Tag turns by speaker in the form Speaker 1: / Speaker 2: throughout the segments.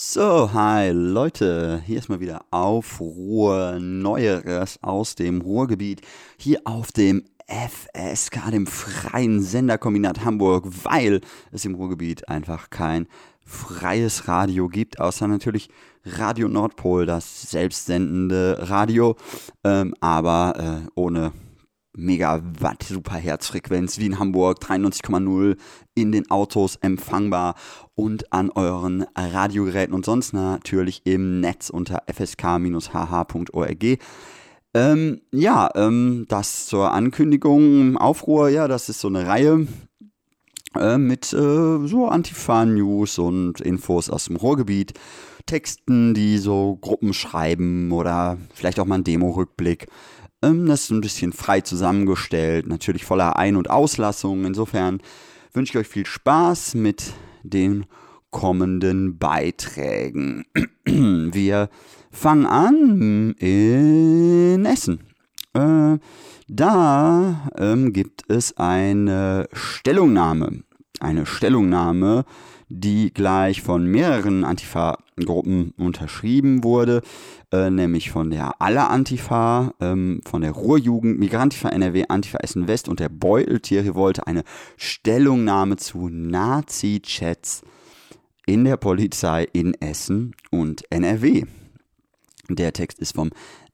Speaker 1: So, hi Leute, hier ist mal wieder Aufruhr, Neueres aus dem Ruhrgebiet, hier auf dem FSK, dem Freien Senderkombinat Hamburg, weil es im Ruhrgebiet einfach kein freies Radio gibt, außer natürlich Radio Nordpol, das selbstsendende Radio, ähm, aber äh, ohne Megawatt Superherzfrequenz wie in Hamburg 93,0 in den Autos empfangbar und an euren Radiogeräten und sonst natürlich im Netz unter fsk-hh.org. Ähm, ja, ähm, das zur Ankündigung, Aufruhr, ja, das ist so eine Reihe äh, mit äh, so Antifa-News und Infos aus dem Ruhrgebiet, Texten, die so Gruppen schreiben oder vielleicht auch mal ein Demo-Rückblick. Ähm, das ist ein bisschen frei zusammengestellt, natürlich voller Ein- und Auslassungen. Insofern wünsche ich euch viel Spaß mit den kommenden Beiträgen. Wir fangen an in Essen. Äh, da ähm, gibt es eine Stellungnahme. Eine Stellungnahme, die gleich von mehreren Antifa-Gruppen unterschrieben wurde, äh, nämlich von der Aller Antifa, ähm, von der Ruhrjugend, Migrantifa NRW, Antifa Essen West und der Beuteltierrevolte eine Stellungnahme zu Nazi-Chats in der Polizei in Essen und NRW. Der Text ist vom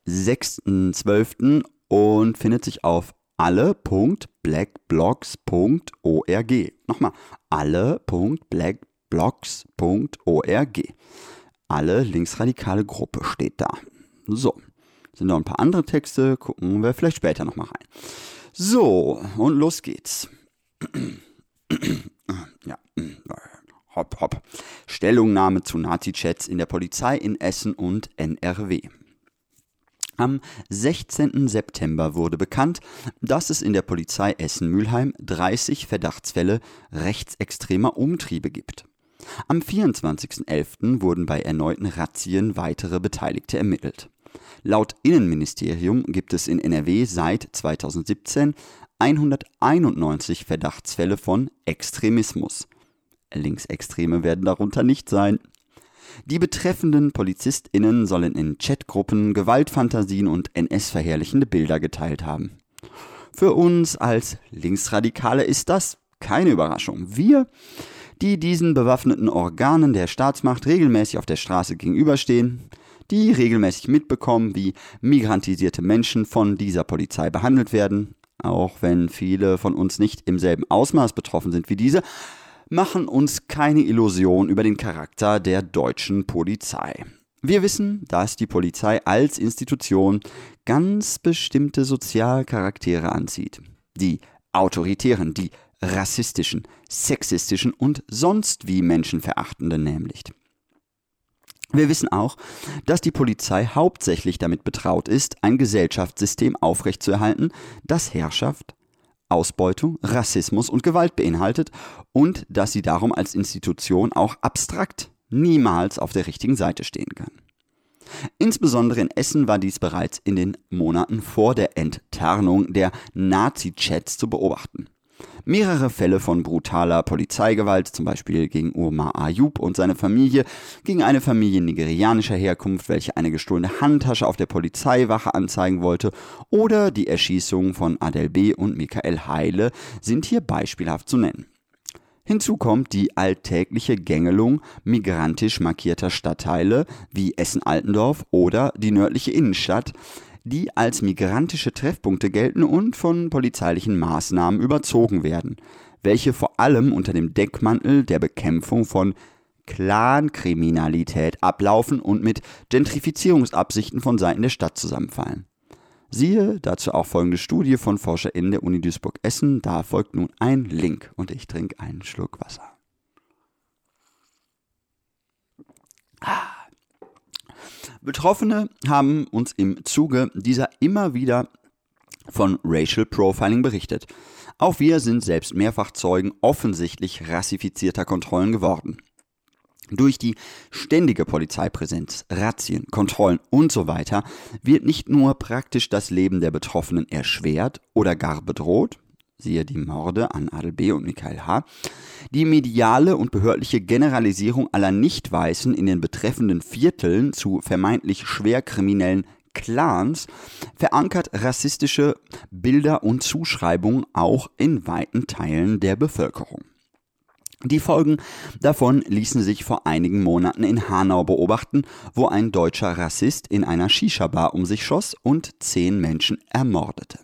Speaker 1: 6.12. und findet sich auf alle.blackblocks.org. Nochmal, alle.blackblocks.org. Alle linksradikale Gruppe steht da. So, sind noch ein paar andere Texte, gucken wir vielleicht später nochmal rein. So, und los geht's. ja, hopp, hopp. Stellungnahme zu Nazi-Chats in der Polizei in Essen und NRW. Am 16. September wurde bekannt, dass es in der Polizei Essen-Mülheim 30 Verdachtsfälle rechtsextremer Umtriebe gibt. Am 24.11. wurden bei erneuten Razzien weitere Beteiligte ermittelt. Laut Innenministerium gibt es in NRW seit 2017 191 Verdachtsfälle von Extremismus. Linksextreme werden darunter nicht sein. Die betreffenden PolizistInnen sollen in Chatgruppen Gewaltfantasien und NS-verherrlichende Bilder geteilt haben. Für uns als Linksradikale ist das keine Überraschung. Wir, die diesen bewaffneten Organen der Staatsmacht regelmäßig auf der Straße gegenüberstehen, die regelmäßig mitbekommen, wie migrantisierte Menschen von dieser Polizei behandelt werden, auch wenn viele von uns nicht im selben Ausmaß betroffen sind wie diese, machen uns keine Illusion über den Charakter der deutschen Polizei. Wir wissen, dass die Polizei als Institution ganz bestimmte Sozialcharaktere anzieht. Die autoritären, die rassistischen, sexistischen und sonst wie menschenverachtenden nämlich. Wir wissen auch, dass die Polizei hauptsächlich damit betraut ist, ein Gesellschaftssystem aufrechtzuerhalten, das Herrschaft, Ausbeutung, Rassismus und Gewalt beinhaltet und dass sie darum als Institution auch abstrakt niemals auf der richtigen Seite stehen kann. Insbesondere in Essen war dies bereits in den Monaten vor der Enttarnung der Nazi-Chats zu beobachten. Mehrere Fälle von brutaler Polizeigewalt, zum Beispiel gegen Umar Ayub und seine Familie, gegen eine Familie nigerianischer Herkunft, welche eine gestohlene Handtasche auf der Polizeiwache anzeigen wollte, oder die Erschießung von Adel B. und Michael Heile sind hier beispielhaft zu nennen. Hinzu kommt die alltägliche Gängelung migrantisch markierter Stadtteile wie Essen-Altendorf oder die nördliche Innenstadt, die als migrantische Treffpunkte gelten und von polizeilichen Maßnahmen überzogen werden, welche vor allem unter dem Deckmantel der Bekämpfung von Clankriminalität ablaufen und mit Gentrifizierungsabsichten von Seiten der Stadt zusammenfallen. Siehe dazu auch folgende Studie von ForscherInnen der Uni Duisburg-Essen. Da folgt nun ein Link und ich trinke einen Schluck Wasser. Ah. Betroffene haben uns im Zuge dieser immer wieder von Racial Profiling berichtet. Auch wir sind selbst mehrfach Zeugen offensichtlich rassifizierter Kontrollen geworden. Durch die ständige Polizeipräsenz, Razzien, Kontrollen und so weiter wird nicht nur praktisch das Leben der Betroffenen erschwert oder gar bedroht, siehe die Morde an Adel B. und Michael H., die mediale und behördliche Generalisierung aller Nichtweißen in den betreffenden Vierteln zu vermeintlich schwer kriminellen Clans verankert rassistische Bilder und Zuschreibungen auch in weiten Teilen der Bevölkerung. Die Folgen davon ließen sich vor einigen Monaten in Hanau beobachten, wo ein deutscher Rassist in einer Shisha-Bar um sich schoss und zehn Menschen ermordete.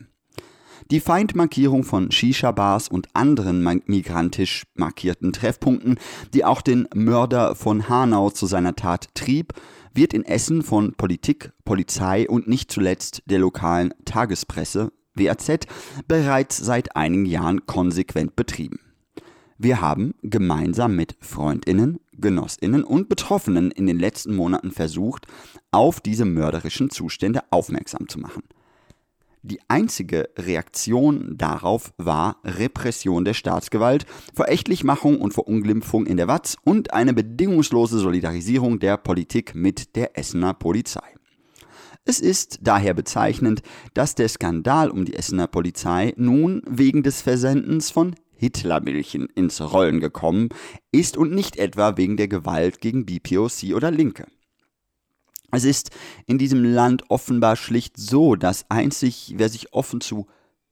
Speaker 1: Die Feindmarkierung von Shisha-Bars und anderen migrantisch markierten Treffpunkten, die auch den Mörder von Hanau zu seiner Tat trieb, wird in Essen von Politik, Polizei und nicht zuletzt der lokalen Tagespresse WAZ bereits seit einigen Jahren konsequent betrieben. Wir haben gemeinsam mit Freundinnen, Genossinnen und Betroffenen in den letzten Monaten versucht, auf diese mörderischen Zustände aufmerksam zu machen. Die einzige Reaktion darauf war Repression der Staatsgewalt, Verächtlichmachung und Verunglimpfung in der Watz und eine bedingungslose Solidarisierung der Politik mit der Essener Polizei. Es ist daher bezeichnend, dass der Skandal um die Essener Polizei nun wegen des Versendens von Hitlermilchen ins Rollen gekommen ist und nicht etwa wegen der Gewalt gegen BPOC oder Linke. Es ist in diesem Land offenbar schlicht so, dass einzig wer sich offen zu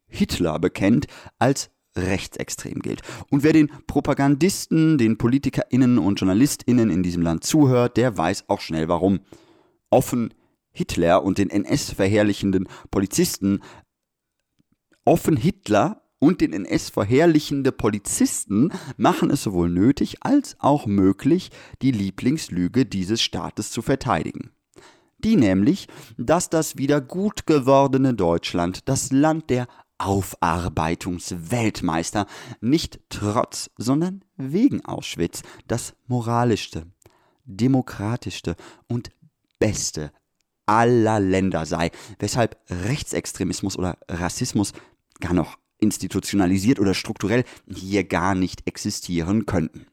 Speaker 1: Hitler bekennt, als rechtsextrem gilt. Und wer den Propagandisten, den PolitikerInnen und JournalistInnen in diesem Land zuhört, der weiß auch schnell warum. Offen Hitler und den NS-verherrlichenden Polizisten, offen Hitler und den NS verherrlichende Polizisten machen es sowohl nötig als auch möglich, die Lieblingslüge dieses Staates zu verteidigen. Die nämlich, dass das wieder gut gewordene Deutschland, das Land der Aufarbeitungsweltmeister, nicht trotz, sondern wegen Auschwitz das moralischste, demokratischste und beste aller Länder sei, weshalb Rechtsextremismus oder Rassismus gar noch institutionalisiert oder strukturell hier gar nicht existieren könnten.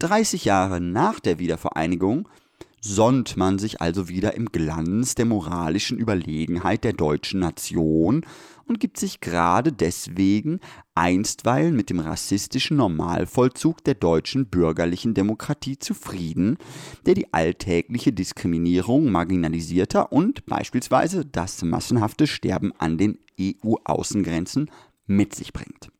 Speaker 1: 30 Jahre nach der Wiedervereinigung sonnt man sich also wieder im Glanz der moralischen Überlegenheit der deutschen Nation und gibt sich gerade deswegen einstweilen mit dem rassistischen Normalvollzug der deutschen bürgerlichen Demokratie zufrieden, der die alltägliche Diskriminierung marginalisierter und beispielsweise das massenhafte Sterben an den EU-Außengrenzen mit sich bringt.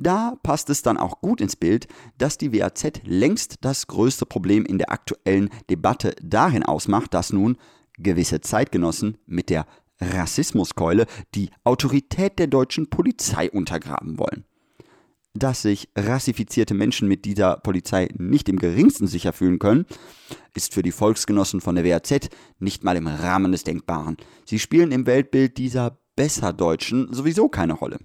Speaker 1: Da passt es dann auch gut ins Bild, dass die WAZ längst das größte Problem in der aktuellen Debatte darin ausmacht, dass nun gewisse Zeitgenossen mit der Rassismuskeule die Autorität der deutschen Polizei untergraben wollen. Dass sich rassifizierte Menschen mit dieser Polizei nicht im geringsten sicher fühlen können, ist für die Volksgenossen von der WAZ nicht mal im Rahmen des Denkbaren. Sie spielen im Weltbild dieser Besserdeutschen sowieso keine Rolle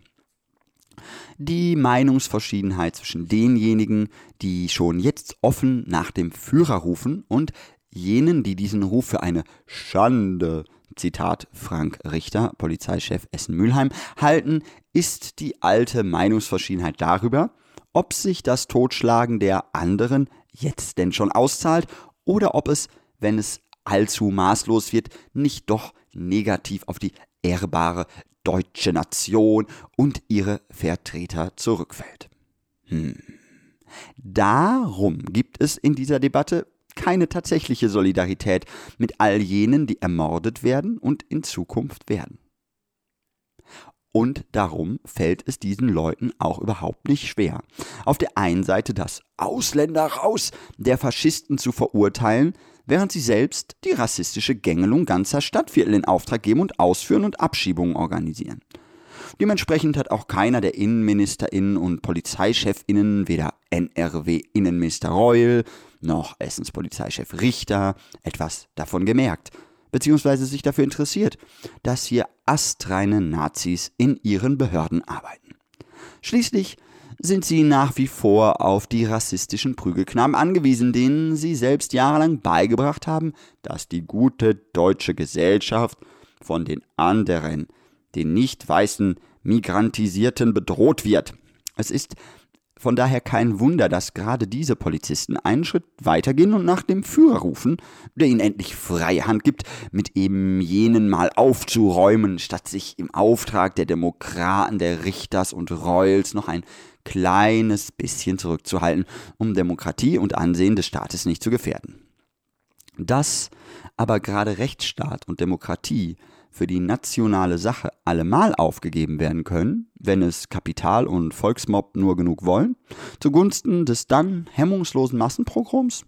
Speaker 1: die Meinungsverschiedenheit zwischen denjenigen, die schon jetzt offen nach dem Führer rufen und jenen, die diesen Ruf für eine Schande, Zitat Frank Richter, Polizeichef Essen-Mülheim, halten, ist die alte Meinungsverschiedenheit darüber, ob sich das Totschlagen der anderen jetzt denn schon auszahlt oder ob es, wenn es allzu maßlos wird, nicht doch negativ auf die ehrbare deutsche Nation und ihre Vertreter zurückfällt. Hm. Darum gibt es in dieser Debatte keine tatsächliche Solidarität mit all jenen, die ermordet werden und in Zukunft werden. Und darum fällt es diesen Leuten auch überhaupt nicht schwer, auf der einen Seite das Ausländer raus der Faschisten zu verurteilen, während sie selbst die rassistische Gängelung ganzer Stadtviertel in Auftrag geben und ausführen und Abschiebungen organisieren. Dementsprechend hat auch keiner der InnenministerInnen und PolizeichefInnen, weder NRW-Innenminister Reul noch Essens Polizeichef Richter, etwas davon gemerkt, beziehungsweise sich dafür interessiert, dass hier astreine Nazis in ihren Behörden arbeiten. Schließlich sind sie nach wie vor auf die rassistischen Prügelknaben angewiesen, denen sie selbst jahrelang beigebracht haben, dass die gute deutsche Gesellschaft von den anderen, den nicht weißen Migrantisierten bedroht wird. Es ist von daher kein Wunder, dass gerade diese Polizisten einen Schritt weitergehen und nach dem Führer rufen, der ihnen endlich freie Hand gibt, mit eben jenen mal aufzuräumen, statt sich im Auftrag der Demokraten, der Richters und Royals noch ein kleines bisschen zurückzuhalten, um Demokratie und Ansehen des Staates nicht zu gefährden. Dass aber gerade Rechtsstaat und Demokratie für die nationale Sache allemal aufgegeben werden können, wenn es Kapital und Volksmob nur genug wollen, zugunsten des dann hemmungslosen Massenprograms,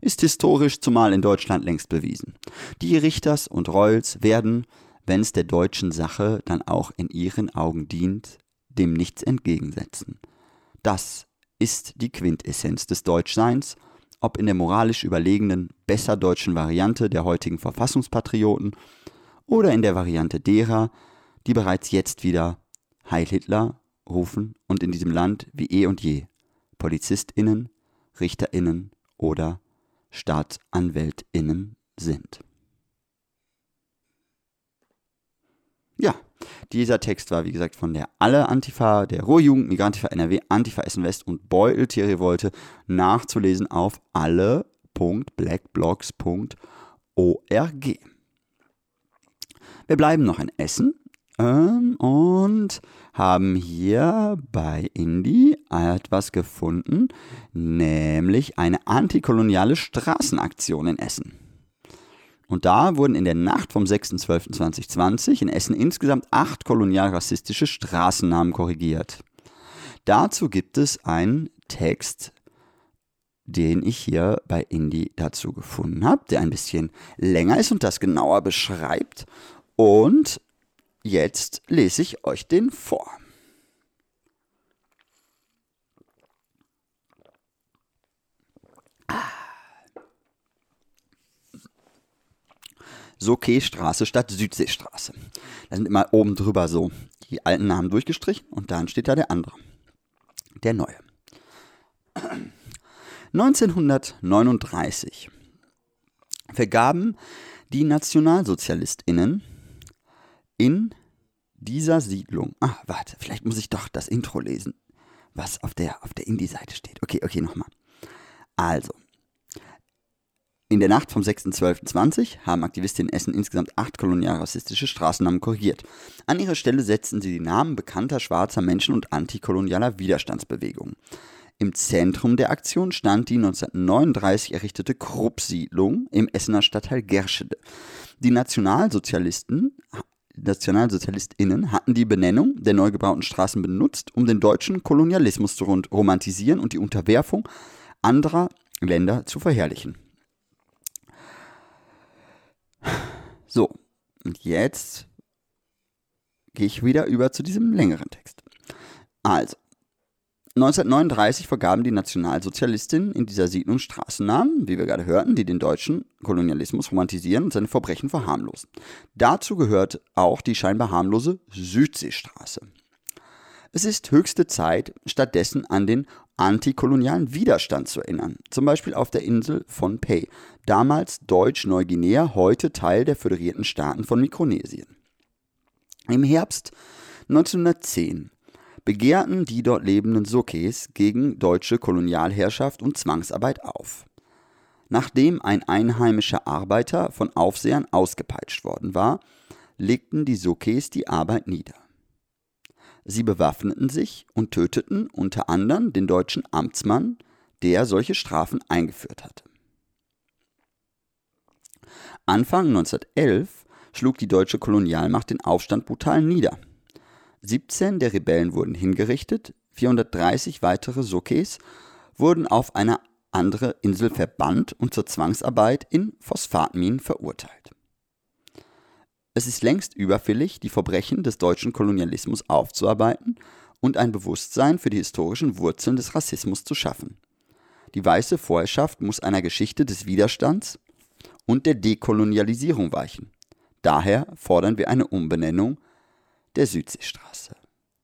Speaker 1: ist historisch zumal in Deutschland längst bewiesen. Die Richters und Royals werden, wenn es der deutschen Sache dann auch in ihren Augen dient, dem nichts entgegensetzen. Das ist die Quintessenz des Deutschseins, ob in der moralisch überlegenen, besser deutschen Variante der heutigen Verfassungspatrioten oder in der Variante derer, die bereits jetzt wieder Heil Hitler rufen und in diesem Land wie eh und je PolizistInnen, RichterInnen oder StaatsanwältInnen sind. Ja, dieser Text war, wie gesagt, von der Alle Antifa, der Ruhrjugend, Migrantifa NRW, Antifa Essen West und Beutel Thierry Wolte nachzulesen auf alle.blackblocks.org. Wir bleiben noch in Essen ähm, und haben hier bei Indie etwas gefunden, nämlich eine antikoloniale Straßenaktion in Essen. Und da wurden in der Nacht vom 6.12.2020 in Essen insgesamt acht kolonial-rassistische Straßennamen korrigiert. Dazu gibt es einen Text, den ich hier bei Indie dazu gefunden habe, der ein bisschen länger ist und das genauer beschreibt. Und jetzt lese ich euch den vor. Soke-Straße statt Südseestraße. Da sind immer oben drüber so die alten Namen durchgestrichen und dann steht da der andere. Der neue. 1939 vergaben die NationalsozialistInnen in dieser Siedlung. Ah, warte, vielleicht muss ich doch das Intro lesen, was auf der, auf der Indie-Seite steht. Okay, okay, nochmal. Also, in der Nacht vom 6.12.20 haben Aktivistinnen in Essen insgesamt acht kolonialrassistische Straßennamen korrigiert. An ihre Stelle setzten sie die Namen bekannter schwarzer Menschen und antikolonialer Widerstandsbewegungen. Im Zentrum der Aktion stand die 1939 errichtete Krupp-Siedlung im Essener Stadtteil Gerschede. Die Nationalsozialisten NationalsozialistInnen hatten die Benennung der neu gebauten Straßen benutzt, um den deutschen Kolonialismus zu romantisieren und die Unterwerfung anderer Länder zu verherrlichen. So, und jetzt gehe ich wieder über zu diesem längeren Text. Also, 1939 vergaben die Nationalsozialistinnen in dieser Siedlung Straßennamen, wie wir gerade hörten, die den deutschen Kolonialismus romantisieren und seine Verbrechen verharmlosen. Dazu gehört auch die scheinbar harmlose Südseestraße. Es ist höchste Zeit, stattdessen an den antikolonialen Widerstand zu erinnern, zum Beispiel auf der Insel von Pei, damals Deutsch-Neuguinea, heute Teil der föderierten Staaten von Mikronesien. Im Herbst 1910 begehrten die dort lebenden Sokes gegen deutsche Kolonialherrschaft und Zwangsarbeit auf. Nachdem ein einheimischer Arbeiter von Aufsehern ausgepeitscht worden war, legten die Sokes die Arbeit nieder. Sie bewaffneten sich und töteten unter anderem den deutschen Amtsmann, der solche Strafen eingeführt hatte. Anfang 1911 schlug die deutsche Kolonialmacht den Aufstand brutal nieder. 17 der Rebellen wurden hingerichtet, 430 weitere Sokes wurden auf eine andere Insel verbannt und zur Zwangsarbeit in Phosphatminen verurteilt. Es ist längst überfällig, die Verbrechen des deutschen Kolonialismus aufzuarbeiten und ein Bewusstsein für die historischen Wurzeln des Rassismus zu schaffen. Die weiße Vorherrschaft muss einer Geschichte des Widerstands und der Dekolonialisierung weichen. Daher fordern wir eine Umbenennung der Südseestraße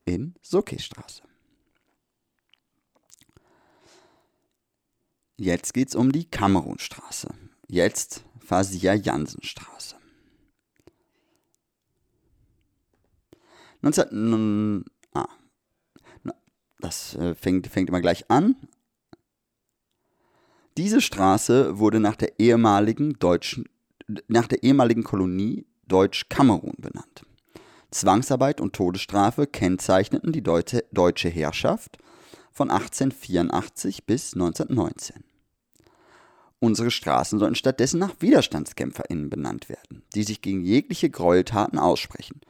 Speaker 1: in Sokestraße. Jetzt geht es um die Kamerunstraße. Jetzt Fasia Jansenstraße. 19, ah, Das äh, fängt, fängt immer gleich an. Diese Straße wurde nach der ehemaligen deutschen, nach der ehemaligen Kolonie Deutsch-Kamerun benannt. Zwangsarbeit und Todesstrafe kennzeichneten die Deute, deutsche Herrschaft von 1884 bis 1919. Unsere Straßen sollten stattdessen nach WiderstandskämpferInnen benannt werden, die sich gegen jegliche Gräueltaten aussprechen.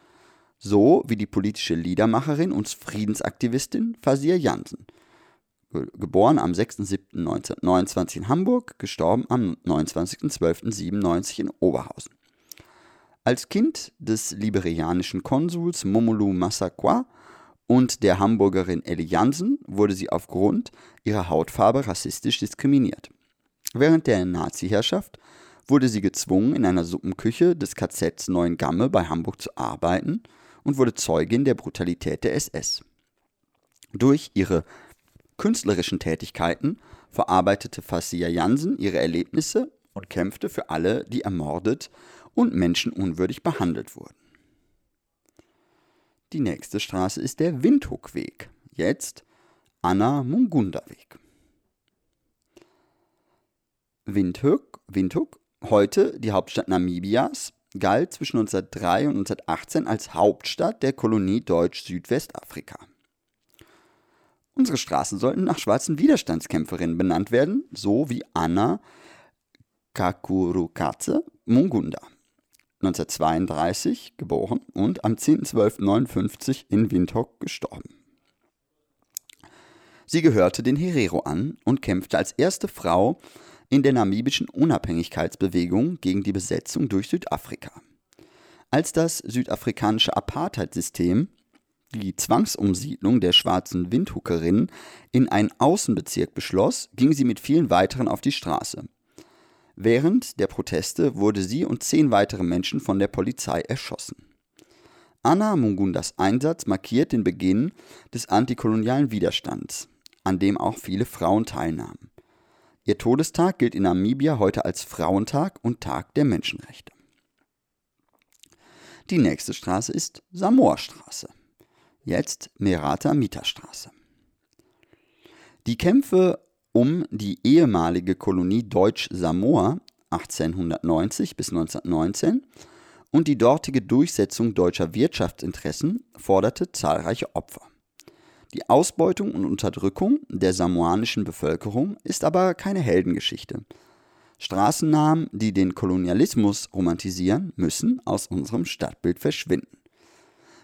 Speaker 1: So wie die politische Liedermacherin und Friedensaktivistin Fazia Jansen. Geboren am 6.7.1929 in Hamburg, gestorben am 29.12.97 in Oberhausen. Als Kind des liberianischen Konsuls Momolu Massaquoi und der Hamburgerin Ellie Jansen wurde sie aufgrund ihrer Hautfarbe rassistisch diskriminiert. Während der Nazi-Herrschaft wurde sie gezwungen, in einer Suppenküche des KZs Neuengamme bei Hamburg zu arbeiten und wurde Zeugin der Brutalität der SS. Durch ihre künstlerischen Tätigkeiten verarbeitete Fassia Jansen ihre Erlebnisse und kämpfte für alle, die ermordet und menschenunwürdig behandelt wurden. Die nächste Straße ist der Windhoekweg, jetzt Anna Mungunda Weg. Windhoek, Windhoek, heute die Hauptstadt Namibias, galt zwischen 1903 und 1918 als Hauptstadt der Kolonie Deutsch-Südwestafrika. Unsere Straßen sollten nach schwarzen Widerstandskämpferinnen benannt werden, so wie Anna Kakurukatse Mungunda. 1932 geboren und am 10.12.59 in Windhoek gestorben. Sie gehörte den Herero an und kämpfte als erste Frau in der namibischen Unabhängigkeitsbewegung gegen die Besetzung durch Südafrika. Als das südafrikanische Apartheidsystem die Zwangsumsiedlung der schwarzen Windhuckerinnen in einen Außenbezirk beschloss, ging sie mit vielen weiteren auf die Straße. Während der Proteste wurde sie und zehn weitere Menschen von der Polizei erschossen. Anna Mungundas Einsatz markiert den Beginn des antikolonialen Widerstands, an dem auch viele Frauen teilnahmen. Ihr Todestag gilt in Namibia heute als Frauentag und Tag der Menschenrechte. Die nächste Straße ist Samoa-Straße, jetzt Merata-Mita-Straße. Die Kämpfe um die ehemalige Kolonie Deutsch-Samoa 1890 bis 1919 und die dortige Durchsetzung deutscher Wirtschaftsinteressen forderte zahlreiche Opfer. Die Ausbeutung und Unterdrückung der samoanischen Bevölkerung ist aber keine Heldengeschichte. Straßennamen, die den Kolonialismus romantisieren, müssen aus unserem Stadtbild verschwinden.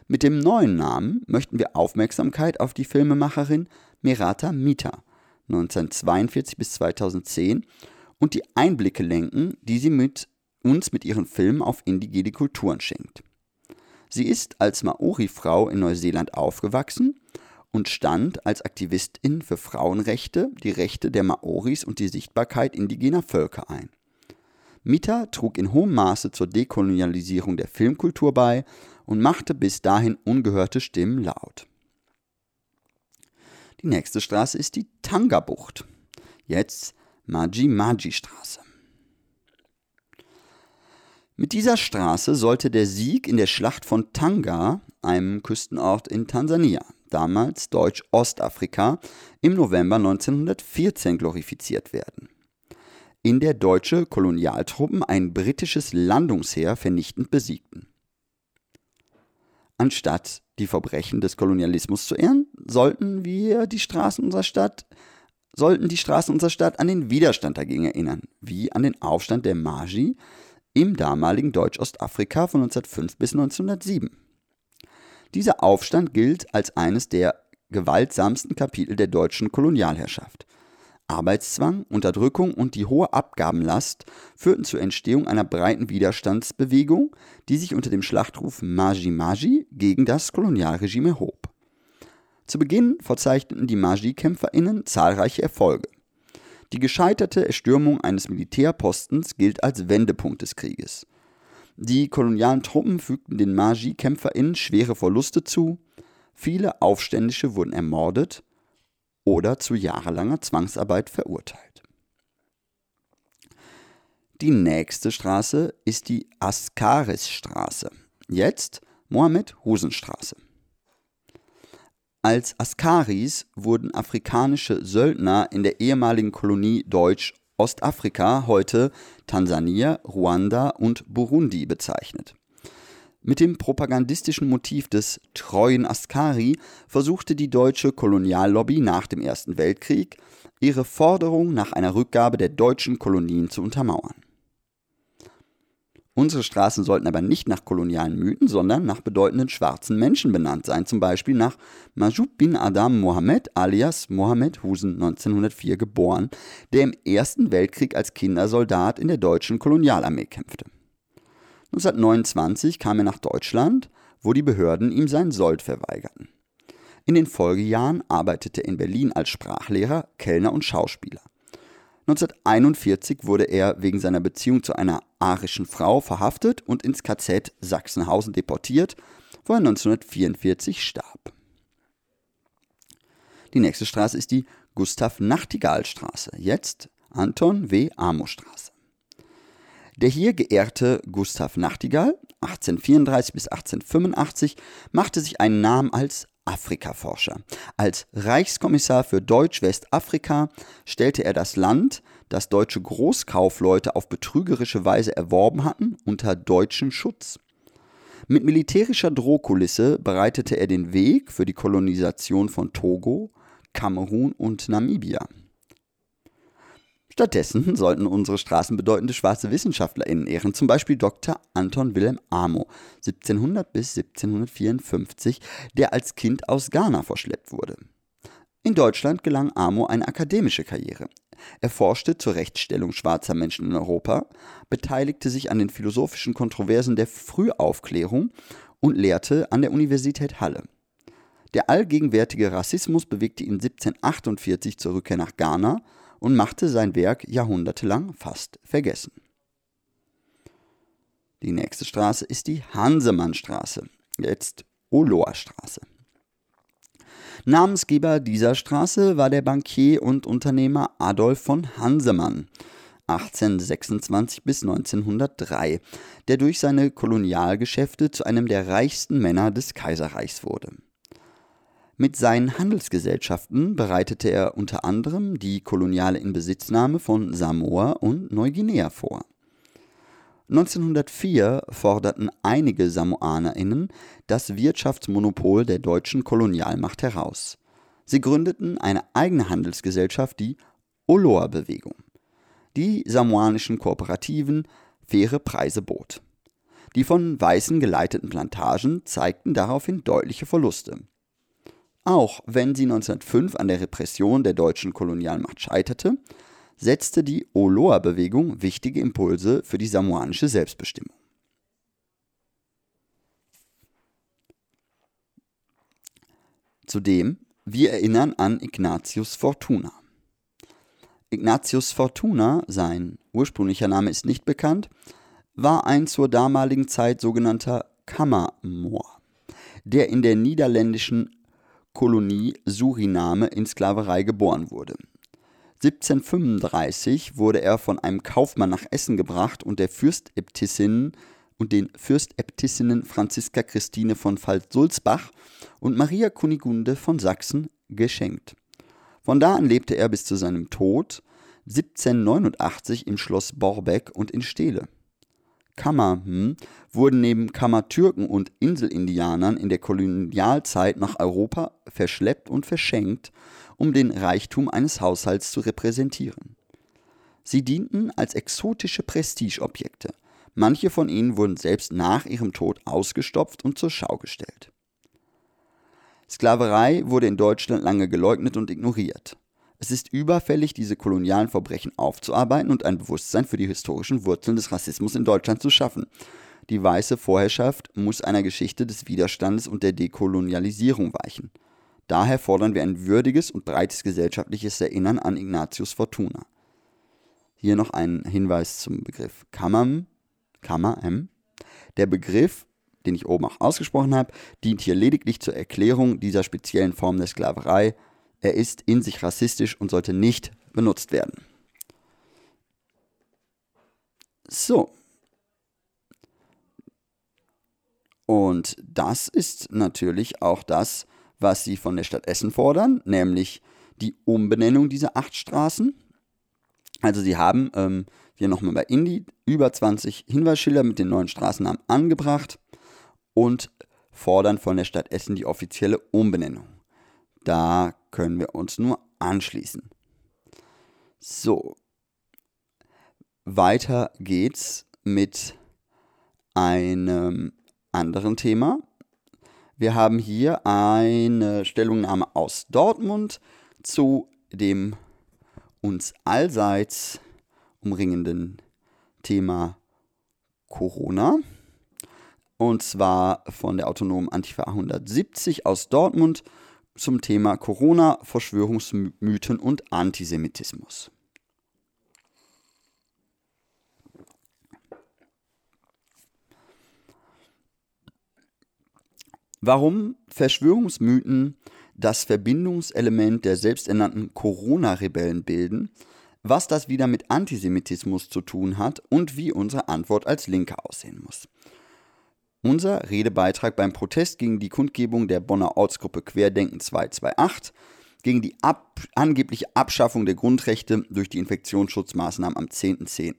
Speaker 1: Mit dem neuen Namen möchten wir Aufmerksamkeit auf die Filmemacherin Merata Mita 1942 bis 2010 und die Einblicke lenken, die sie mit uns mit ihren Filmen auf indigene Kulturen schenkt. Sie ist als Maori-Frau in Neuseeland aufgewachsen und stand als Aktivistin für Frauenrechte, die Rechte der Maoris und die Sichtbarkeit indigener Völker ein. Mita trug in hohem Maße zur Dekolonialisierung der Filmkultur bei und machte bis dahin ungehörte Stimmen laut. Die nächste Straße ist die Tanga-Bucht. Jetzt Maji-Maji-Straße. Mit dieser Straße sollte der Sieg in der Schlacht von Tanga, einem Küstenort in Tansania, damals Deutsch-Ostafrika, im November 1914 glorifiziert werden. In der deutsche Kolonialtruppen ein britisches Landungsheer vernichtend besiegten. Anstatt die Verbrechen des Kolonialismus zu ehren, sollten wir die Straßen unserer Stadt sollten die Straßen unserer Stadt an den Widerstand dagegen erinnern, wie an den Aufstand der Maji im damaligen Deutsch-Ostafrika von 1905 bis 1907. Dieser Aufstand gilt als eines der gewaltsamsten Kapitel der deutschen Kolonialherrschaft. Arbeitszwang, Unterdrückung und die hohe Abgabenlast führten zur Entstehung einer breiten Widerstandsbewegung, die sich unter dem Schlachtruf Maji Maji gegen das Kolonialregime erhob. Zu Beginn verzeichneten die Maji-KämpferInnen zahlreiche Erfolge. Die gescheiterte Erstürmung eines Militärpostens gilt als Wendepunkt des Krieges. Die kolonialen Truppen fügten den Maji-KämpferInnen schwere Verluste zu, viele Aufständische wurden ermordet oder zu jahrelanger Zwangsarbeit verurteilt. Die nächste Straße ist die Askaris-Straße, jetzt Mohammed-Husen-Straße. Als Askaris wurden afrikanische Söldner in der ehemaligen Kolonie Deutsch-Ostafrika, heute Tansania, Ruanda und Burundi bezeichnet. Mit dem propagandistischen Motiv des treuen Askari versuchte die deutsche Koloniallobby nach dem Ersten Weltkrieg, ihre Forderung nach einer Rückgabe der deutschen Kolonien zu untermauern. Unsere Straßen sollten aber nicht nach kolonialen Mythen, sondern nach bedeutenden schwarzen Menschen benannt sein, zum Beispiel nach Majub bin Adam Mohammed alias Mohammed Husen 1904 geboren, der im Ersten Weltkrieg als Kindersoldat in der deutschen Kolonialarmee kämpfte. 1929 kam er nach Deutschland, wo die Behörden ihm sein Sold verweigerten. In den Folgejahren arbeitete er in Berlin als Sprachlehrer, Kellner und Schauspieler. 1941 wurde er wegen seiner Beziehung zu einer arischen Frau verhaftet und ins KZ Sachsenhausen deportiert, wo er 1944 starb. Die nächste Straße ist die Gustav-Nachtigall-Straße, jetzt Anton W. Amo Straße. Der hier geehrte Gustav Nachtigall, 1834 bis 1885, machte sich einen Namen als Afrikaforscher. Als Reichskommissar für Deutsch-Westafrika stellte er das Land, das deutsche Großkaufleute auf betrügerische Weise erworben hatten, unter deutschen Schutz. Mit militärischer Drohkulisse bereitete er den Weg für die Kolonisation von Togo, Kamerun und Namibia. Stattdessen sollten unsere Straßen bedeutende schwarze WissenschaftlerInnen ehren, zum Beispiel Dr. Anton Wilhelm Amo, 1700 bis 1754, der als Kind aus Ghana verschleppt wurde. In Deutschland gelang Amo eine akademische Karriere. Er forschte zur Rechtsstellung schwarzer Menschen in Europa, beteiligte sich an den philosophischen Kontroversen der Frühaufklärung und lehrte an der Universität Halle. Der allgegenwärtige Rassismus bewegte ihn 1748 zur Rückkehr nach Ghana und machte sein Werk jahrhundertelang fast vergessen. Die nächste Straße ist die Hansemannstraße, jetzt Oloa-Straße. Namensgeber dieser Straße war der Bankier und Unternehmer Adolf von Hansemann, 1826 bis 1903, der durch seine Kolonialgeschäfte zu einem der reichsten Männer des Kaiserreichs wurde. Mit seinen Handelsgesellschaften bereitete er unter anderem die koloniale Inbesitznahme von Samoa und Neuguinea vor. 1904 forderten einige SamoanerInnen das Wirtschaftsmonopol der deutschen Kolonialmacht heraus. Sie gründeten eine eigene Handelsgesellschaft, die Oloa-Bewegung, die samoanischen Kooperativen faire Preise bot. Die von Weißen geleiteten Plantagen zeigten daraufhin deutliche Verluste. Auch wenn sie 1905 an der Repression der deutschen Kolonialmacht scheiterte, setzte die Oloa-Bewegung wichtige Impulse für die samoanische Selbstbestimmung. Zudem, wir erinnern an Ignatius Fortuna. Ignatius Fortuna, sein ursprünglicher Name ist nicht bekannt, war ein zur damaligen Zeit sogenannter Kammermoor, der in der niederländischen Kolonie Suriname in Sklaverei geboren wurde. 1735 wurde er von einem Kaufmann nach Essen gebracht und der Fürstäbtissinnen und den Fürstäbtissinnen Franziska Christine von Pfalz-Sulzbach und Maria Kunigunde von Sachsen geschenkt. Von da an lebte er bis zu seinem Tod 1789 im Schloss Borbeck und in Steele. Kammerhen wurden neben Kammertürken und Inselindianern in der Kolonialzeit nach Europa verschleppt und verschenkt, um den Reichtum eines Haushalts zu repräsentieren. Sie dienten als exotische Prestigeobjekte. Manche von ihnen wurden selbst nach ihrem Tod ausgestopft und zur Schau gestellt. Sklaverei wurde in Deutschland lange geleugnet und ignoriert. Es ist überfällig, diese kolonialen Verbrechen aufzuarbeiten und ein Bewusstsein für die historischen Wurzeln des Rassismus in Deutschland zu schaffen. Die weiße Vorherrschaft muss einer Geschichte des Widerstandes und der Dekolonialisierung weichen. Daher fordern wir ein würdiges und breites gesellschaftliches Erinnern an Ignatius Fortuna. Hier noch ein Hinweis zum Begriff Kammern, Kammer, M. Der Begriff, den ich oben auch ausgesprochen habe, dient hier lediglich zur Erklärung dieser speziellen Form der Sklaverei, er ist in sich rassistisch und sollte nicht benutzt werden. So. Und das ist natürlich auch das, was sie von der Stadt Essen fordern, nämlich die Umbenennung dieser acht Straßen. Also sie haben ähm, hier nochmal bei Indie über 20 Hinweisschilder mit den neuen Straßennamen angebracht und fordern von der Stadt Essen die offizielle Umbenennung. Da können wir uns nur anschließen. So, weiter geht's mit einem anderen Thema. Wir haben hier eine Stellungnahme aus Dortmund zu dem uns allseits umringenden Thema Corona. Und zwar von der autonomen Antifa 170 aus Dortmund zum Thema Corona, Verschwörungsmythen und Antisemitismus. Warum Verschwörungsmythen das Verbindungselement der selbsternannten Corona-Rebellen bilden, was das wieder mit Antisemitismus zu tun hat und wie unsere Antwort als Linke aussehen muss. Unser Redebeitrag beim Protest gegen die Kundgebung der Bonner Ortsgruppe Querdenken 228, gegen die ab angebliche Abschaffung der Grundrechte durch die Infektionsschutzmaßnahmen am 10.10. .10.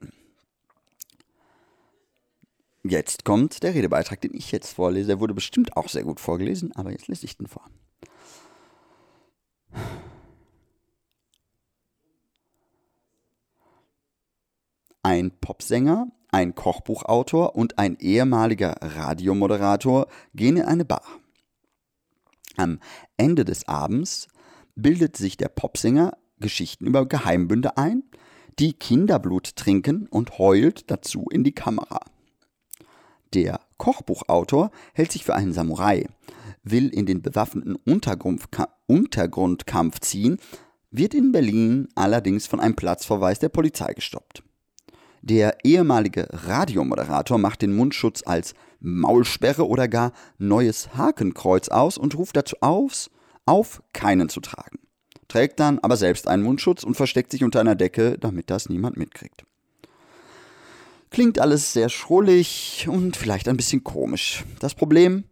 Speaker 1: Jetzt kommt der Redebeitrag, den ich jetzt vorlese. Der wurde bestimmt auch sehr gut vorgelesen, aber jetzt lese ich den vor. Ein Popsänger, ein Kochbuchautor und ein ehemaliger Radiomoderator gehen in eine Bar. Am Ende des Abends bildet sich der Popsänger Geschichten über Geheimbünde ein, die Kinderblut trinken und heult dazu in die Kamera. Der Kochbuchautor hält sich für einen Samurai, will in den bewaffneten Untergrundkampf ziehen, wird in Berlin allerdings von einem Platzverweis der Polizei gestoppt. Der ehemalige Radiomoderator macht den Mundschutz als Maulsperre oder gar neues Hakenkreuz aus und ruft dazu aus, auf, keinen zu tragen. Trägt dann aber selbst einen Mundschutz und versteckt sich unter einer Decke, damit das niemand mitkriegt. Klingt alles sehr schrullig und vielleicht ein bisschen komisch. Das Problem,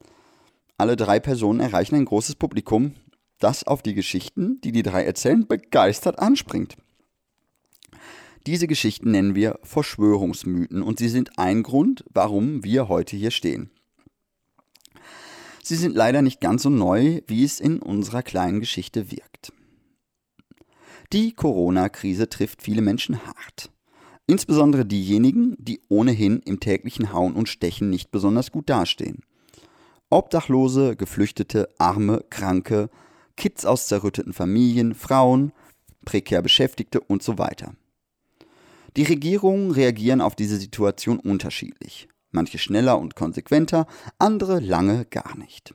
Speaker 1: alle drei Personen erreichen ein großes Publikum, das auf die Geschichten, die die drei erzählen, begeistert anspringt. Diese Geschichten nennen wir Verschwörungsmythen und sie sind ein Grund, warum wir heute hier stehen. Sie sind leider nicht ganz so neu, wie es in unserer kleinen Geschichte wirkt. Die Corona-Krise trifft viele Menschen hart. Insbesondere diejenigen, die ohnehin im täglichen Hauen und Stechen nicht besonders gut dastehen. Obdachlose, Geflüchtete, Arme, Kranke, Kids aus zerrütteten Familien, Frauen, prekär Beschäftigte und so weiter. Die Regierungen reagieren auf diese Situation unterschiedlich. Manche schneller und konsequenter, andere lange gar nicht.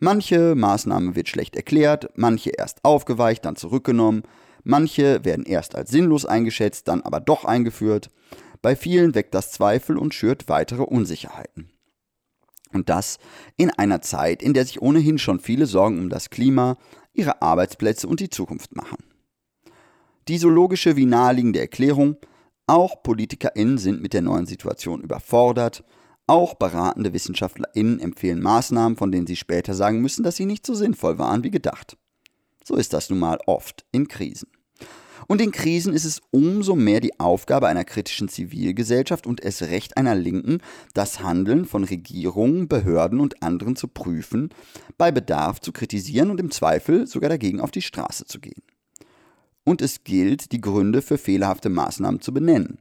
Speaker 1: Manche Maßnahme wird schlecht erklärt, manche erst aufgeweicht, dann zurückgenommen, manche werden erst als sinnlos eingeschätzt, dann aber doch eingeführt. Bei vielen weckt das Zweifel und schürt weitere Unsicherheiten. Und das in einer Zeit, in der sich ohnehin schon viele Sorgen um das Klima, ihre Arbeitsplätze und die Zukunft machen. Diese logische wie naheliegende Erklärung, auch PolitikerInnen sind mit der neuen Situation überfordert, auch beratende WissenschaftlerInnen empfehlen Maßnahmen, von denen sie später sagen müssen, dass sie nicht so sinnvoll waren wie gedacht. So ist das nun mal oft in Krisen. Und in Krisen ist es umso mehr die Aufgabe einer kritischen Zivilgesellschaft und es Recht einer Linken, das Handeln von Regierungen, Behörden und anderen zu prüfen, bei Bedarf zu kritisieren und im Zweifel sogar dagegen auf die Straße zu gehen und es gilt, die Gründe für fehlerhafte Maßnahmen zu benennen.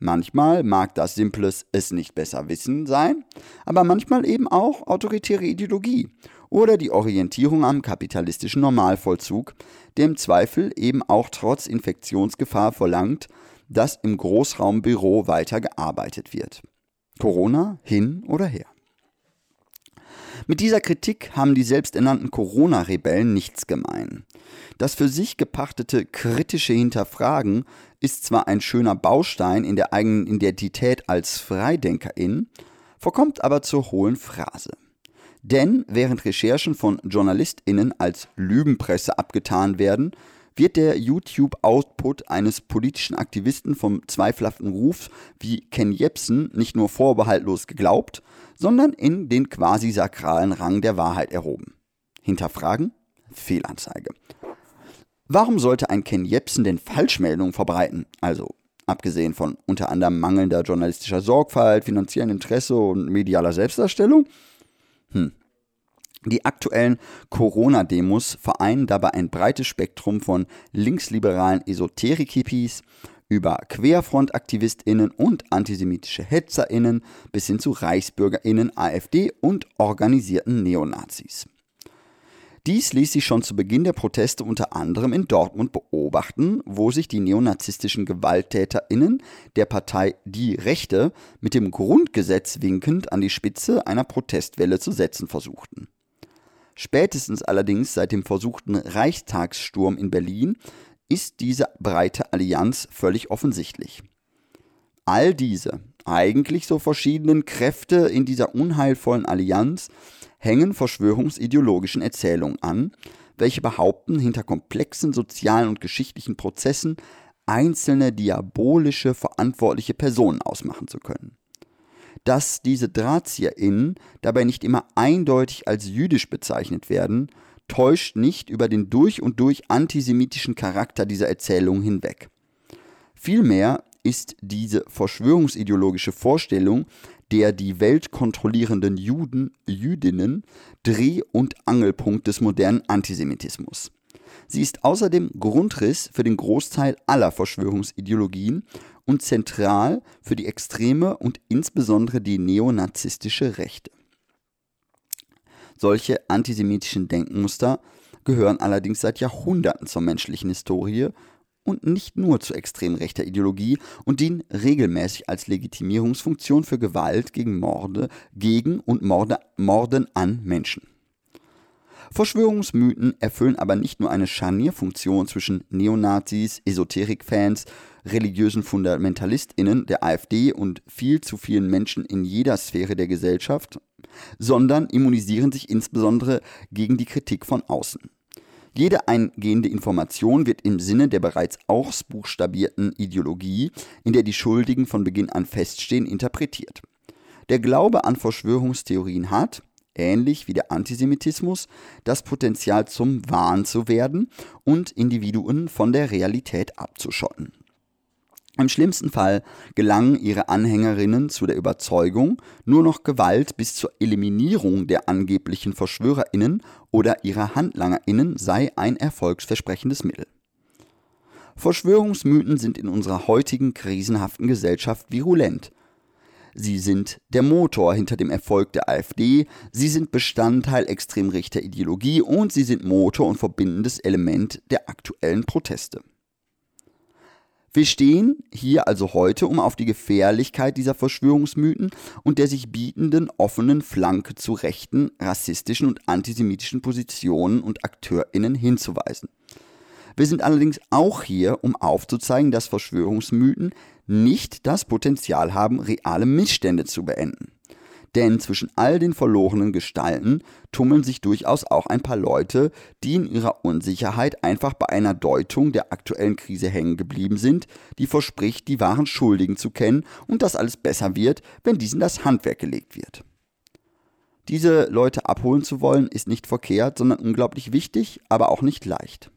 Speaker 1: Manchmal mag das simples Es nicht besser wissen sein, aber manchmal eben auch autoritäre Ideologie oder die Orientierung am kapitalistischen Normalvollzug, der im Zweifel eben auch trotz Infektionsgefahr verlangt, dass im Großraumbüro weiter gearbeitet wird. Corona hin oder her. Mit dieser Kritik haben die selbsternannten Corona-Rebellen nichts gemein. Das für sich gepachtete kritische Hinterfragen ist zwar ein schöner Baustein in der eigenen Identität als Freidenkerin, verkommt aber zur hohlen Phrase. Denn während Recherchen von JournalistInnen als Lügenpresse abgetan werden, wird der YouTube-Output eines politischen Aktivisten vom zweifelhaften Ruf wie Ken Jebsen nicht nur vorbehaltlos geglaubt, sondern in den quasi sakralen Rang der Wahrheit erhoben. Hinterfragen? Fehlanzeige. Warum sollte ein Ken Jebsen denn Falschmeldungen verbreiten? Also abgesehen von unter anderem mangelnder journalistischer Sorgfalt, finanziellem Interesse und medialer Selbstdarstellung? Die aktuellen Corona-Demos vereinen dabei ein breites Spektrum von linksliberalen Esoterik-Hippies über Querfront-AktivistInnen und antisemitische HetzerInnen bis hin zu ReichsbürgerInnen, AfD und organisierten Neonazis. Dies ließ sich schon zu Beginn der Proteste unter anderem in Dortmund beobachten, wo sich die neonazistischen GewalttäterInnen der Partei Die Rechte mit dem Grundgesetz winkend an die Spitze einer Protestwelle zu setzen versuchten. Spätestens allerdings seit dem versuchten Reichstagssturm in Berlin ist diese breite Allianz völlig offensichtlich. All diese eigentlich so verschiedenen Kräfte in dieser unheilvollen Allianz hängen verschwörungsideologischen Erzählungen an, welche behaupten, hinter komplexen sozialen und geschichtlichen Prozessen einzelne diabolische verantwortliche Personen ausmachen zu können. Dass diese DrahtzieherInnen dabei nicht immer eindeutig als jüdisch bezeichnet werden, täuscht nicht über den durch und durch antisemitischen Charakter dieser Erzählung hinweg. Vielmehr ist diese verschwörungsideologische Vorstellung der die Welt kontrollierenden Juden, Jüdinnen Dreh- und Angelpunkt des modernen Antisemitismus. Sie ist außerdem Grundriss für den Großteil aller Verschwörungsideologien und zentral für die extreme und insbesondere die neonazistische Rechte. Solche antisemitischen Denkmuster gehören allerdings seit Jahrhunderten zur menschlichen Historie und nicht nur zu extrem rechter Ideologie und dienen regelmäßig als Legitimierungsfunktion für Gewalt gegen Morde, gegen und Morde, Morden an Menschen. Verschwörungsmythen erfüllen aber nicht nur eine Scharnierfunktion zwischen Neonazis, Esoterikfans, religiösen FundamentalistInnen der AfD und viel zu vielen Menschen in jeder Sphäre der Gesellschaft, sondern immunisieren sich insbesondere gegen die Kritik von außen. Jede eingehende Information wird im Sinne der bereits ausbuchstabierten Ideologie, in der die Schuldigen von Beginn an feststehen, interpretiert. Der Glaube an Verschwörungstheorien hat, ähnlich wie der Antisemitismus, das Potenzial zum Wahn zu werden und Individuen von der Realität abzuschotten. Im schlimmsten Fall gelangen ihre Anhängerinnen zu der Überzeugung, nur noch Gewalt bis zur Eliminierung der angeblichen Verschwörerinnen oder ihrer Handlangerinnen sei ein erfolgsversprechendes Mittel. Verschwörungsmythen sind in unserer heutigen krisenhaften Gesellschaft virulent. Sie sind der Motor hinter dem Erfolg der AfD, sie sind Bestandteil extrem rechter Ideologie und sie sind Motor und verbindendes Element der aktuellen Proteste. Wir stehen hier also heute, um auf die Gefährlichkeit dieser Verschwörungsmythen und der sich bietenden offenen Flanke zu rechten, rassistischen und antisemitischen Positionen und AkteurInnen hinzuweisen. Wir sind allerdings auch hier, um aufzuzeigen, dass Verschwörungsmythen nicht das Potenzial haben, reale Missstände zu beenden. Denn zwischen all den verlorenen Gestalten tummeln sich durchaus auch ein paar Leute, die in ihrer Unsicherheit einfach bei einer Deutung der aktuellen Krise hängen geblieben sind, die verspricht, die wahren Schuldigen zu kennen und dass alles besser wird, wenn diesen das Handwerk gelegt wird. Diese Leute abholen zu wollen, ist nicht verkehrt, sondern unglaublich wichtig, aber auch nicht leicht.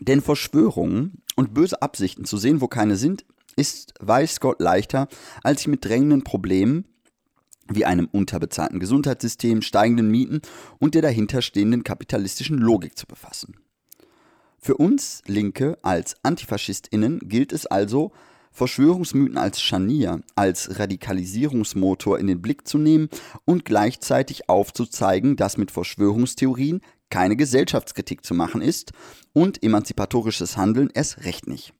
Speaker 1: Denn Verschwörungen und böse Absichten zu sehen, wo keine sind, ist, weiß Gott, leichter, als sich mit drängenden Problemen wie einem unterbezahlten Gesundheitssystem, steigenden Mieten und der dahinterstehenden kapitalistischen Logik zu befassen. Für uns Linke als Antifaschistinnen gilt es also, Verschwörungsmythen als Scharnier, als Radikalisierungsmotor in den Blick zu nehmen und gleichzeitig aufzuzeigen, dass mit Verschwörungstheorien keine Gesellschaftskritik zu machen ist und emanzipatorisches Handeln erst recht nicht.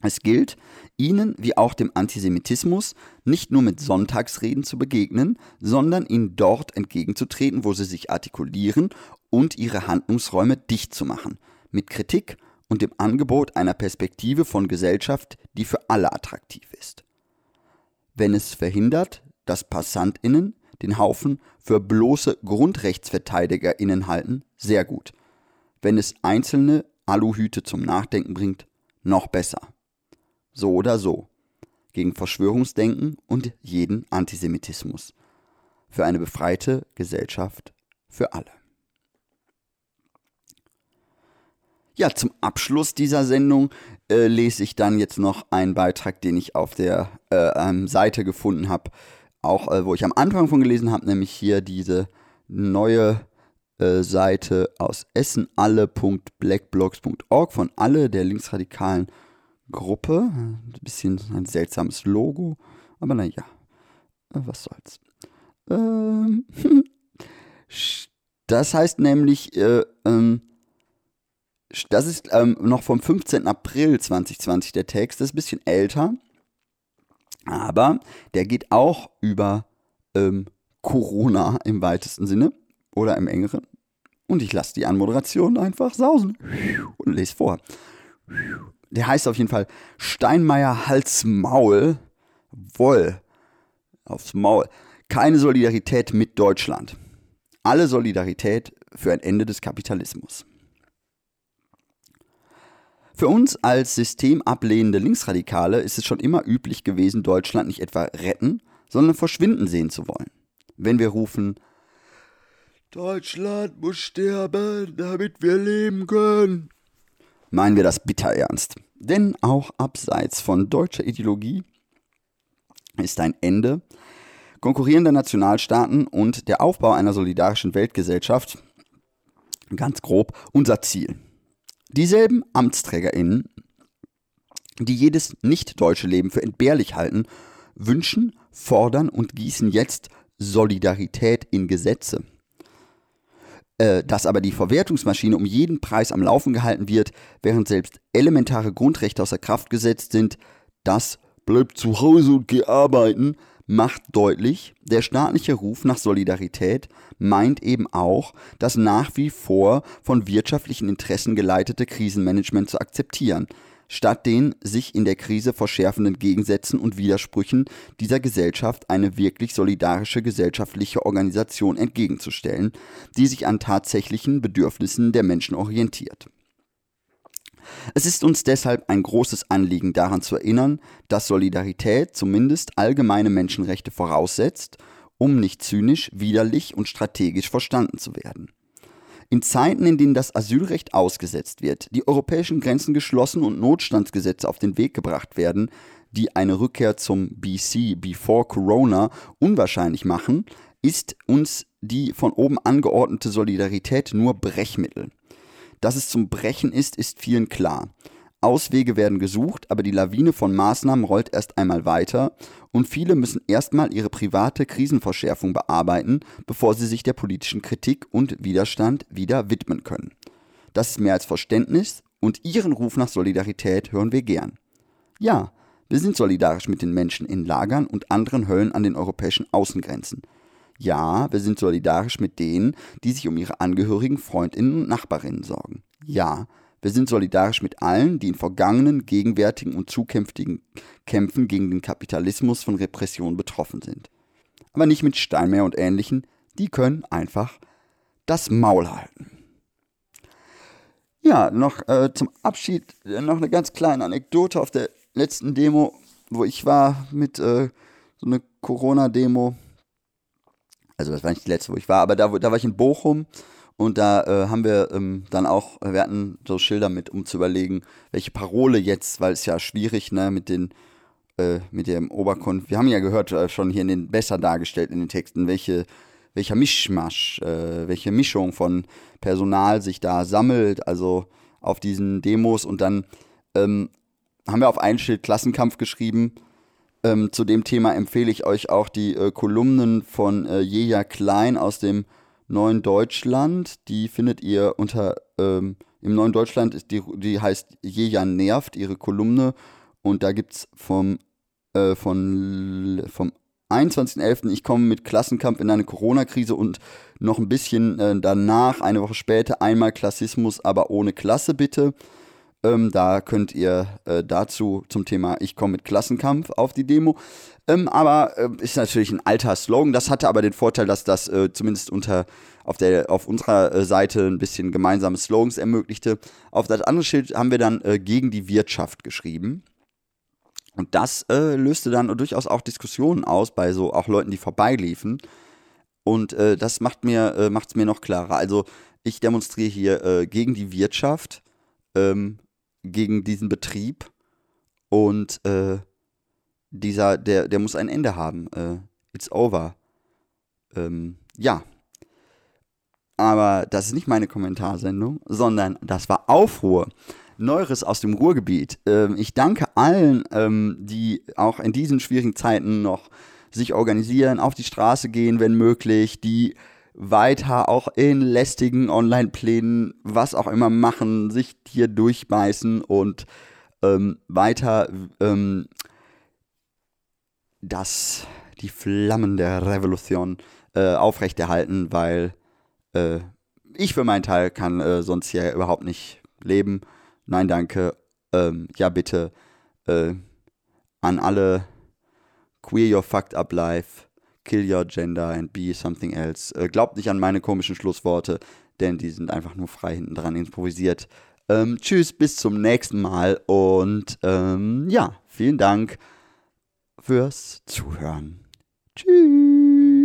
Speaker 1: Es gilt, ihnen wie auch dem Antisemitismus nicht nur mit Sonntagsreden zu begegnen, sondern ihnen dort entgegenzutreten, wo sie sich artikulieren und ihre Handlungsräume dicht zu machen, mit Kritik und dem Angebot einer Perspektive von Gesellschaft, die für alle attraktiv ist. Wenn es verhindert, dass Passantinnen den Haufen für bloße Grundrechtsverteidigerinnen halten, sehr gut. Wenn es einzelne Aluhüte zum Nachdenken bringt, noch besser. So oder so. gegen Verschwörungsdenken und jeden Antisemitismus. Für eine befreite Gesellschaft für alle. Ja, zum Abschluss dieser Sendung äh, lese ich dann jetzt noch einen Beitrag, den ich auf der äh, ähm, Seite gefunden habe, auch äh, wo ich am Anfang von gelesen habe, nämlich hier diese neue äh, Seite aus essenalle.blackblogs.org von alle der linksradikalen Gruppe. Ein bisschen ein seltsames Logo, aber naja, äh, was soll's. Ähm, das heißt nämlich, äh, ähm, das ist ähm, noch vom 15. April 2020 der Text, das ist ein bisschen älter, aber der geht auch über ähm, Corona im weitesten Sinne oder im engeren. Und ich lasse die Anmoderation einfach sausen und lese vor. Der heißt auf jeden Fall Steinmeier Hals Maul Woll aufs Maul. Keine Solidarität mit Deutschland. Alle Solidarität für ein Ende des Kapitalismus. Für uns als systemablehnende Linksradikale ist es schon immer üblich gewesen, Deutschland nicht etwa retten, sondern verschwinden sehen zu wollen. Wenn wir rufen, Deutschland muss sterben, damit wir leben können, meinen wir das bitter ernst. Denn auch abseits von deutscher Ideologie ist ein Ende konkurrierender Nationalstaaten und der Aufbau einer solidarischen Weltgesellschaft ganz grob unser Ziel. Dieselben AmtsträgerInnen, die jedes nicht-deutsche Leben für entbehrlich halten, wünschen, fordern und gießen jetzt Solidarität in Gesetze. Äh, dass aber die Verwertungsmaschine um jeden Preis am Laufen gehalten wird, während selbst elementare Grundrechte außer Kraft gesetzt sind, das bleibt zu Hause und geh arbeiten, macht deutlich, der staatliche Ruf nach Solidarität meint eben auch, das nach wie vor von wirtschaftlichen Interessen geleitete Krisenmanagement zu akzeptieren, statt den sich in der Krise verschärfenden Gegensätzen und Widersprüchen dieser Gesellschaft eine wirklich solidarische gesellschaftliche Organisation entgegenzustellen, die sich an tatsächlichen Bedürfnissen der Menschen orientiert. Es ist uns deshalb ein großes Anliegen daran zu erinnern, dass Solidarität zumindest allgemeine Menschenrechte voraussetzt, um nicht zynisch, widerlich und strategisch verstanden zu werden. In Zeiten, in denen das Asylrecht ausgesetzt wird, die europäischen Grenzen geschlossen und Notstandsgesetze auf den Weg gebracht werden, die eine Rückkehr zum BC, Before Corona, unwahrscheinlich machen, ist uns die von oben angeordnete Solidarität nur Brechmittel. Dass es zum Brechen ist, ist vielen klar. Auswege werden gesucht, aber die Lawine von Maßnahmen rollt erst einmal weiter und viele müssen erstmal ihre private Krisenverschärfung bearbeiten, bevor sie sich der politischen Kritik und Widerstand wieder widmen können. Das ist mehr als Verständnis und ihren Ruf nach Solidarität hören wir gern. Ja, wir sind solidarisch mit den Menschen in Lagern und anderen Höllen an den europäischen Außengrenzen. Ja, wir sind solidarisch mit denen, die sich um ihre Angehörigen, Freundinnen und Nachbarinnen sorgen. Ja, wir sind solidarisch mit allen, die in vergangenen, gegenwärtigen und zukünftigen Kämpfen gegen den Kapitalismus von Repression betroffen sind. Aber nicht mit Steinmeier und Ähnlichen, die können einfach das Maul halten. Ja, noch äh, zum Abschied äh, noch eine ganz kleine Anekdote auf der letzten Demo, wo ich war mit äh, so einer Corona-Demo also das war nicht die letzte, wo ich war, aber da, da war ich in Bochum und da äh, haben wir ähm, dann auch, wir hatten so Schilder mit, um zu überlegen, welche Parole jetzt, weil es ja schwierig, ne, mit den, äh, mit dem Oberkunft. Wir haben ja gehört, äh, schon hier in den, besser dargestellt in den Texten, welche, welcher Mischmasch, äh, welche Mischung von Personal sich da sammelt, also auf diesen Demos und dann ähm, haben wir auf ein Schild Klassenkampf geschrieben ähm, zu dem Thema empfehle ich euch auch die äh, Kolumnen von äh, Jeja Klein aus dem Neuen Deutschland. Die findet ihr unter ähm, im Neuen Deutschland, ist die, die heißt Jeja nervt, ihre Kolumne. Und da gibt es vom, äh, von, vom 21.11. Ich komme mit Klassenkampf in eine Corona-Krise und noch ein bisschen äh, danach, eine Woche später, einmal Klassismus, aber ohne Klasse bitte. Ähm, da könnt ihr äh, dazu zum Thema Ich komme mit Klassenkampf auf die Demo. Ähm, aber äh, ist natürlich ein alter Slogan. Das hatte aber den Vorteil, dass das äh, zumindest unter auf, der, auf unserer äh, Seite ein bisschen gemeinsame Slogans ermöglichte. Auf das andere Schild haben wir dann äh, gegen die Wirtschaft geschrieben. Und das äh, löste dann durchaus auch Diskussionen aus bei so auch Leuten, die vorbeiliefen. Und das macht mir äh, macht's mir noch klarer. Also ich demonstriere hier gegen die Wirtschaft, ähm, gegen diesen Betrieb und äh, dieser, der, der muss ein Ende haben. Äh, it's over. Ähm, ja. Aber das ist nicht meine Kommentarsendung, sondern das war Aufruhr. Neueres aus dem Ruhrgebiet. Ähm, ich danke allen, ähm, die auch in diesen schwierigen Zeiten noch sich organisieren, auf die Straße gehen, wenn möglich, die weiter auch in lästigen Online-Plänen, was auch immer machen, sich hier durchbeißen und ähm, weiter ähm, das, die Flammen der Revolution äh, aufrechterhalten, weil äh, ich für meinen Teil kann äh, sonst hier überhaupt nicht leben. Nein, danke. Ähm, ja, bitte äh, an alle Queer Your Fucked Up Life, Kill Your Gender and Be Something Else. Äh, glaubt nicht an meine komischen Schlussworte, denn die sind einfach nur frei hinten dran improvisiert. Ähm, tschüss, bis zum nächsten Mal und ähm, ja, vielen Dank fürs Zuhören. Tschüss.